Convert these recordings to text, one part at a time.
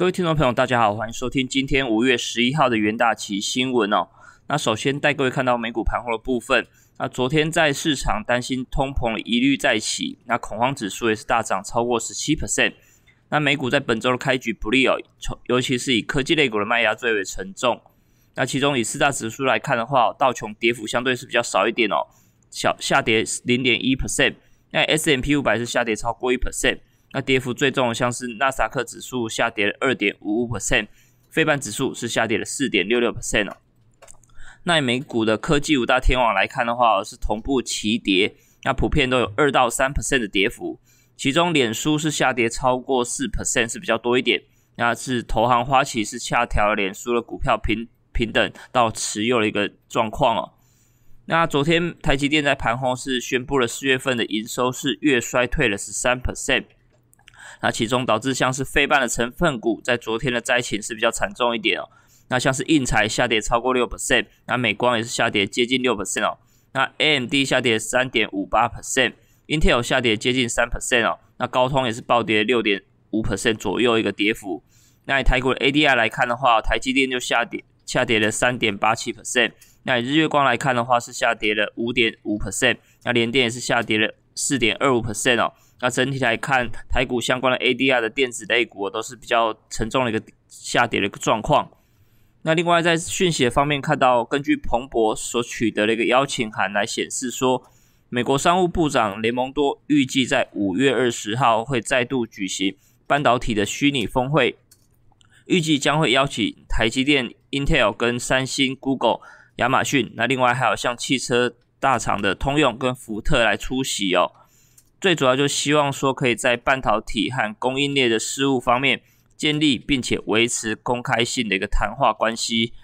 各位听众朋友，大家好，欢迎收听今天五月十一号的元大旗新闻哦。那首先带各位看到美股盘后的部分。那昨天在市场担心通膨疑虑再起，那恐慌指数也是大涨超过十七 percent。那美股在本周的开局不利哦，尤其是以科技类股的卖压最为沉重。那其中以四大指数来看的话，道琼跌幅相对是比较少一点哦，小下跌零点一 percent。那 S M P 五百是下跌超过一 percent。那跌幅最重的像是纳斯达克指数下跌了二点五五 percent，非半指数是下跌了四点六六 percent 哦。那美股的科技五大天王来看的话，是同步齐跌，那普遍都有二到三 percent 的跌幅，其中脸书是下跌超过四 percent 是比较多一点，那是投行花旗是下调脸书的股票平平等到持有的一个状况哦。那昨天台积电在盘后是宣布了四月份的营收是月衰退了十三 percent。那其中导致像是非半的成分股在昨天的灾情是比较惨重一点哦。那像是印材下跌超过六 percent，那美光也是下跌接近六 percent 哦。那 AMD 下跌三点五八 percent，Intel 下跌接近三 percent 哦。那高通也是暴跌六点五 percent 左右一个跌幅。那以台股的 ADR 来看的话，台积电就下跌下跌了三点八七 percent。那以日月光来看的话，是下跌了五点五 percent。那联电也是下跌了四点二五 percent 哦。那整体来看，台股相关的 ADR 的电子类股都是比较沉重的一个下跌的一个状况。那另外在讯息方面看到，根据彭博所取得的一个邀请函来显示说，美国商务部长雷蒙多预计在五月二十号会再度举行半导体的虚拟峰会，预计将会邀请台积电、Intel 跟三星、Google、亚马逊，那另外还有像汽车大厂的通用跟福特来出席哦。最主要就希望说，可以在半导体和供应链的事务方面建立并且维持公开性的一个谈话关系。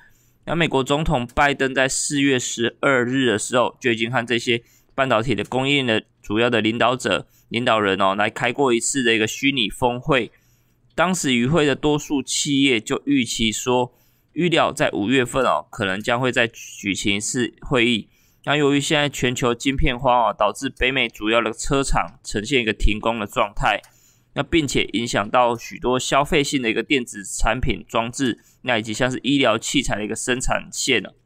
那美国总统拜登在四月十二日的时候就已经和这些半导体的供应链的主要的领导者、领导人哦来开过一次的一个虚拟峰会。当时与会的多数企业就预期说，预料在五月份哦，可能将会再举行一次会议。那由于现在全球晶片荒啊，导致北美主要的车厂呈现一个停工的状态，那并且影响到许多消费性的一个电子产品装置，那以及像是医疗器材的一个生产线了。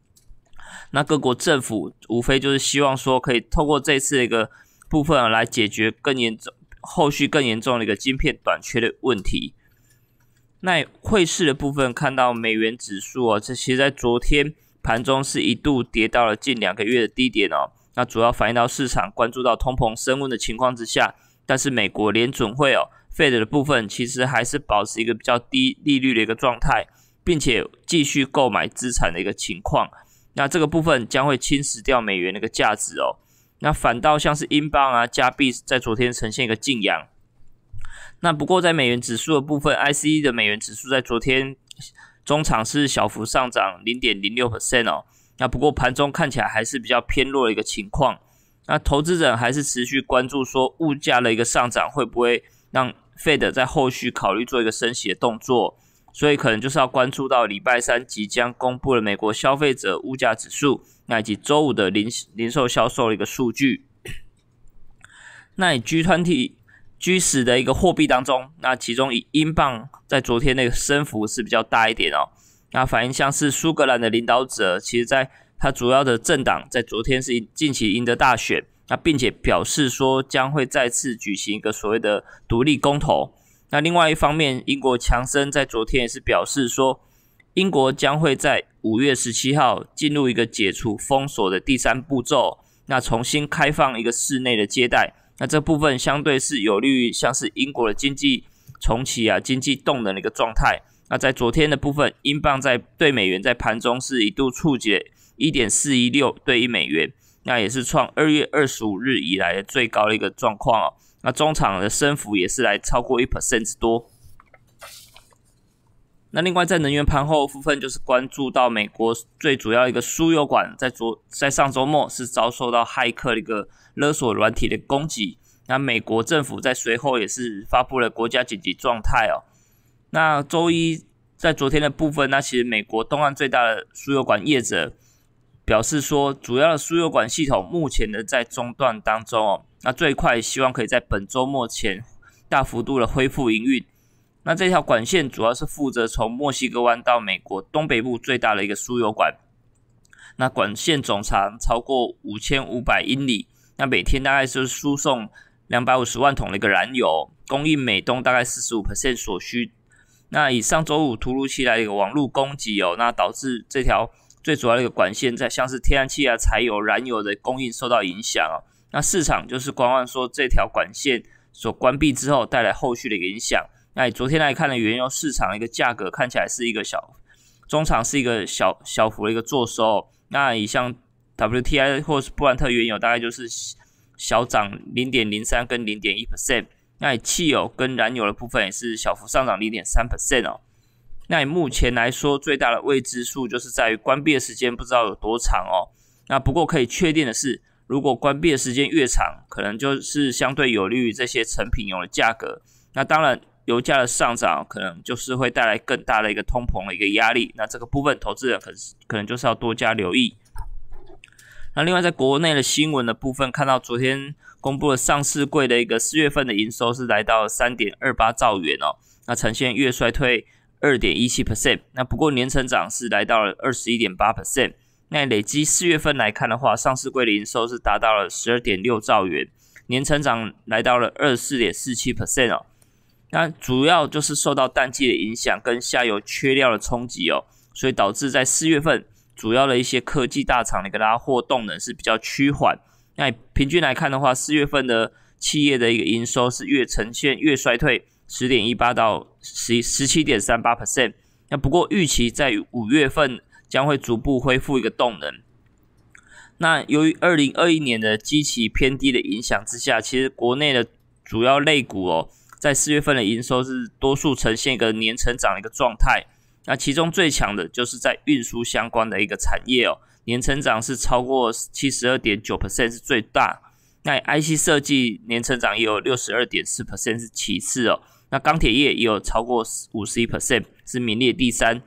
那各国政府无非就是希望说，可以透过这次的一个部分啊，来解决更严重、后续更严重的一个晶片短缺的问题。那汇市的部分看到美元指数啊，这其实在昨天。盘中是一度跌到了近两个月的低点哦，那主要反映到市场关注到通膨升温的情况之下，但是美国联准会哦，Fed 的部分其实还是保持一个比较低利率的一个状态，并且继续购买资产的一个情况，那这个部分将会侵蚀掉美元的一个价值哦，那反倒像是英镑啊、加币在昨天呈现一个静阳，那不过在美元指数的部分，ICE 的美元指数在昨天。中场是小幅上涨零点零六 percent 哦，那不过盘中看起来还是比较偏弱的一个情况。那投资者还是持续关注说物价的一个上涨会不会让 Fed 在后续考虑做一个升息的动作，所以可能就是要关注到礼拜三即将公布的美国消费者物价指数，那以及周五的零零售销售的一个数据。那以 G 团体。居死的一个货币当中，那其中以英镑在昨天那个升幅是比较大一点哦。那反映像是苏格兰的领导者，其实在他主要的政党在昨天是近期赢得大选，那并且表示说将会再次举行一个所谓的独立公投。那另外一方面，英国强生在昨天也是表示说，英国将会在五月十七号进入一个解除封锁的第三步骤，那重新开放一个室内的接待。那这部分相对是有利于像是英国的经济重启啊，经济动能的一个状态。那在昨天的部分，英镑在对美元在盘中是一度触及一点四一六对一美元，那也是创二月二十五日以来的最高的一个状况哦。那中场的升幅也是来超过一 percent 之多。那另外在能源盘后部分，就是关注到美国最主要一个输油管在昨在上周末是遭受到骇客的一个勒索软体的攻击。那美国政府在随后也是发布了国家紧急状态哦。那周一在昨天的部分，那其实美国东岸最大的输油管业者表示说，主要的输油管系统目前的在中断当中哦。那最快希望可以在本周末前大幅度的恢复营运。那这条管线主要是负责从墨西哥湾到美国东北部最大的一个输油管。那管线总长超过五千五百英里，那每天大概是输送两百五十万桶的一个燃油，供应美东大概四十五%所需。那以上周五突如其来的一个网络攻击哦，那导致这条最主要的一个管线在像是天然气啊、柴油、燃油的供应受到影响哦。那市场就是观望说这条管线所关闭之后带来后续的影响。那昨天来看呢，原油市场的一个价格看起来是一个小中长是一个小小幅的一个做收。那以像 WTI 或是布兰特原油大概就是小涨零点零三跟零点一 percent。那以汽油跟燃油的部分也是小幅上涨零点三 percent 哦。那以目前来说，最大的未知数就是在于关闭的时间不知道有多长哦。那不过可以确定的是，如果关闭的时间越长，可能就是相对有利于这些成品油的价格。那当然，油价的上涨可能就是会带来更大的一个通膨的一个压力。那这个部分，投资人可是可能就是要多加留意。那另外，在国内的新闻的部分，看到昨天。公布了上市柜的一个四月份的营收是来到三点二八兆元哦，那呈现月衰退二点一七 percent，那不过年成长是来到了二十一点八 percent，那累积四月份来看的话，上市柜的营收是达到了十二点六兆元，年成长来到了二十四点四七 percent 哦，那主要就是受到淡季的影响跟下游缺料的冲击哦，所以导致在四月份主要的一些科技大厂的一个拉货动能是比较趋缓。那平均来看的话，四月份的企业的一个营收是月呈现月衰退十点一八到十十七点三八 percent。那不过预期在五月份将会逐步恢复一个动能。那由于二零二一年的基期偏低的影响之下，其实国内的主要类股哦，在四月份的营收是多数呈现一个年成长的一个状态。那其中最强的就是在运输相关的一个产业哦。年成长是超过七十二点九 percent 是最大，那 IC 设计年成长也有六十二点四 percent 是其次哦，那钢铁业也有超过五十一 percent 是名列第三。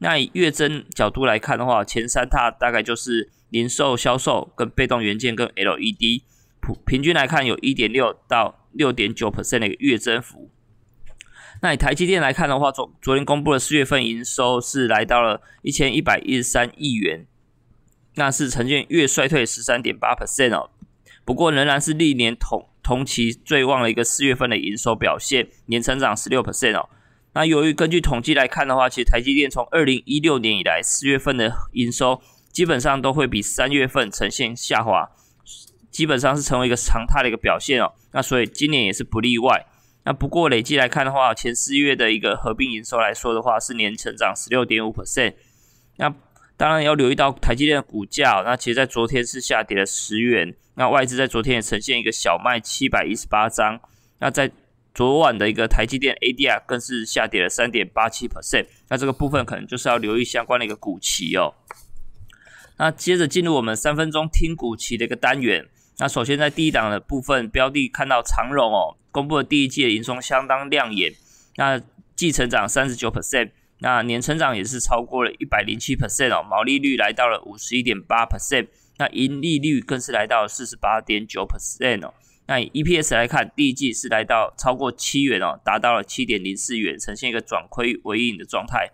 那以月增角度来看的话，前三大大概就是零售销售跟被动元件跟 LED，普平均来看有一点六到六点九 percent 的一个月增幅。那以台积电来看的话，昨昨天公布的四月份营收是来到了一千一百一十三亿元。那是呈现月衰退十三点八 percent 哦，不过仍然是历年同同期最旺的一个四月份的营收表现，年成长十六 percent 哦。那由于根据统计来看的话，其实台积电从二零一六年以来四月份的营收基本上都会比三月份呈现下滑，基本上是成为一个常态的一个表现哦。那所以今年也是不例外。那不过累计来看的话，前四月的一个合并营收来说的话，是年成长十六点五 percent。那当然要留意到台积电的股价，那其实在昨天是下跌了十元，那外资在昨天也呈现一个小卖七百一十八张，那在昨晚的一个台积电 ADR 更是下跌了三点八七 percent，那这个部分可能就是要留意相关的一个股期哦。那接着进入我们三分钟听股期的一个单元，那首先在第一档的部分标的看到长荣哦，公布的第一季的营收相当亮眼，那季成长三十九 percent。那年成长也是超过了一百零七 percent 哦，毛利率来到了五十一点八 percent，那盈利率更是来到四十八点九 percent 哦。那以 EPS 来看，第一季是来到超过七元哦，达到了七点零四元，呈现一个转亏为盈的状态。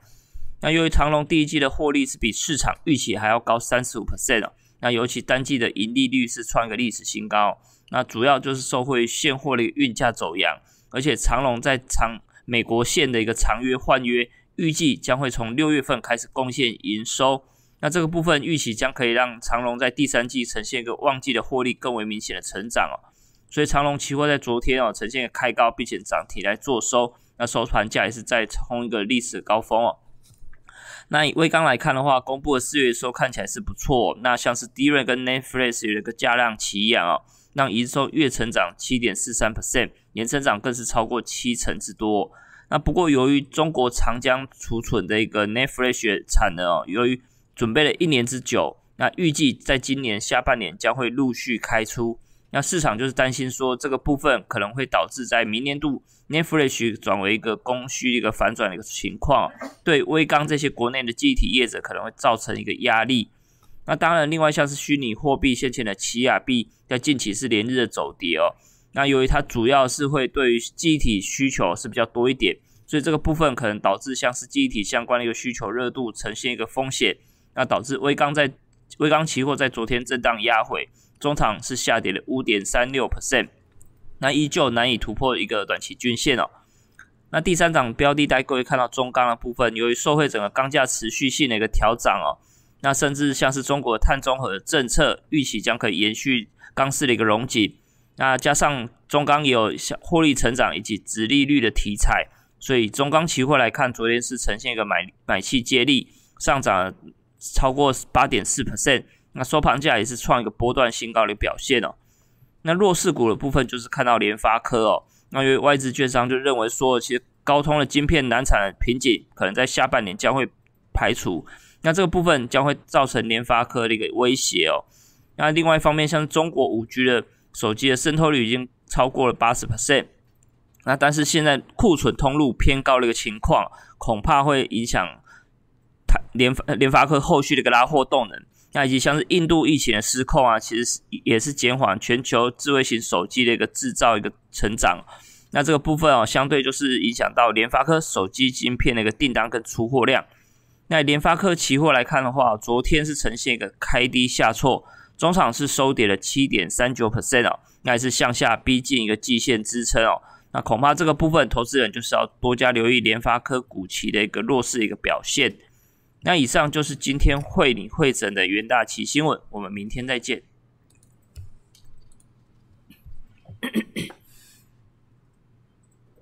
那由于长隆第一季的获利是比市场预期还要高三十五 percent 哦，那尤其单季的盈利率是创一个历史新高。那主要就是受惠现货的运价走扬，而且长隆在长美国线的一个长约换约。预计将会从六月份开始贡献营收，那这个部分预期将可以让长隆在第三季呈现一个旺季的获利更为明显的成长哦。所以长隆期货在昨天哦呈现一个开高并且涨停来做收，那收盘价也是再冲一个历史高峰哦。那以微刚来看的话，公布的四月收看起来是不错，那像是 D 瑞跟 Netflix 有一个加量齐扬哦，让营收月成长七点四三 percent，年成长更是超过七成之多。那不过，由于中国长江储存的一个 Netfresh 产能哦，由于准备了一年之久，那预计在今年下半年将会陆续开出。那市场就是担心说，这个部分可能会导致在明年度 Netfresh 转为一个供需一个反转的一个情况，对微刚这些国内的记忆体业者可能会造成一个压力。那当然，另外像是虚拟货币先前的奇亚币，在近期是连日的走跌哦。那由于它主要是会对于机体需求是比较多一点，所以这个部分可能导致像是记忆体相关的一个需求热度呈现一个风险，那导致微钢在微钢期货在昨天震荡压回，中场是下跌了五点三六 percent，那依旧难以突破一个短期均线哦。那第三档标的，大家各位看到中钢的部分，由于受惠整个钢价持续性的一个调涨哦，那甚至像是中国碳中和政策预期将可以延续钢市的一个荣景，那加上中钢也有获利成长以及直利率的题材，所以中钢期货来看，昨天是呈现一个买买气接力上涨超过八点四 percent，那收盘价也是创一个波段新高的表现哦。那弱势股的部分就是看到联发科哦。那因为外资券商就认为说，其实高通的晶片难产瓶颈可能在下半年将会排除，那这个部分将会造成联发科的一个威胁哦。那另外一方面，像中国五 G 的手机的渗透率已经超过了八十 percent，那但是现在库存通路偏高的一个情况，恐怕会影响它联发联发科后续的一个拉货动能。那以及像是印度疫情的失控啊，其实也是减缓全球智慧型手机的一个制造一个成长。那这个部分哦，相对就是影响到联发科手机晶片的一个订单跟出货量。那联发科期货来看的话，昨天是呈现一个开低下挫，中场是收跌了七点三九 percent 哦，那也是向下逼近一个季线支撑哦。那恐怕这个部分投资人就是要多加留意联发科股期的一个弱势一个表现。那以上就是今天会你会诊的元大旗新闻，我们明天再见。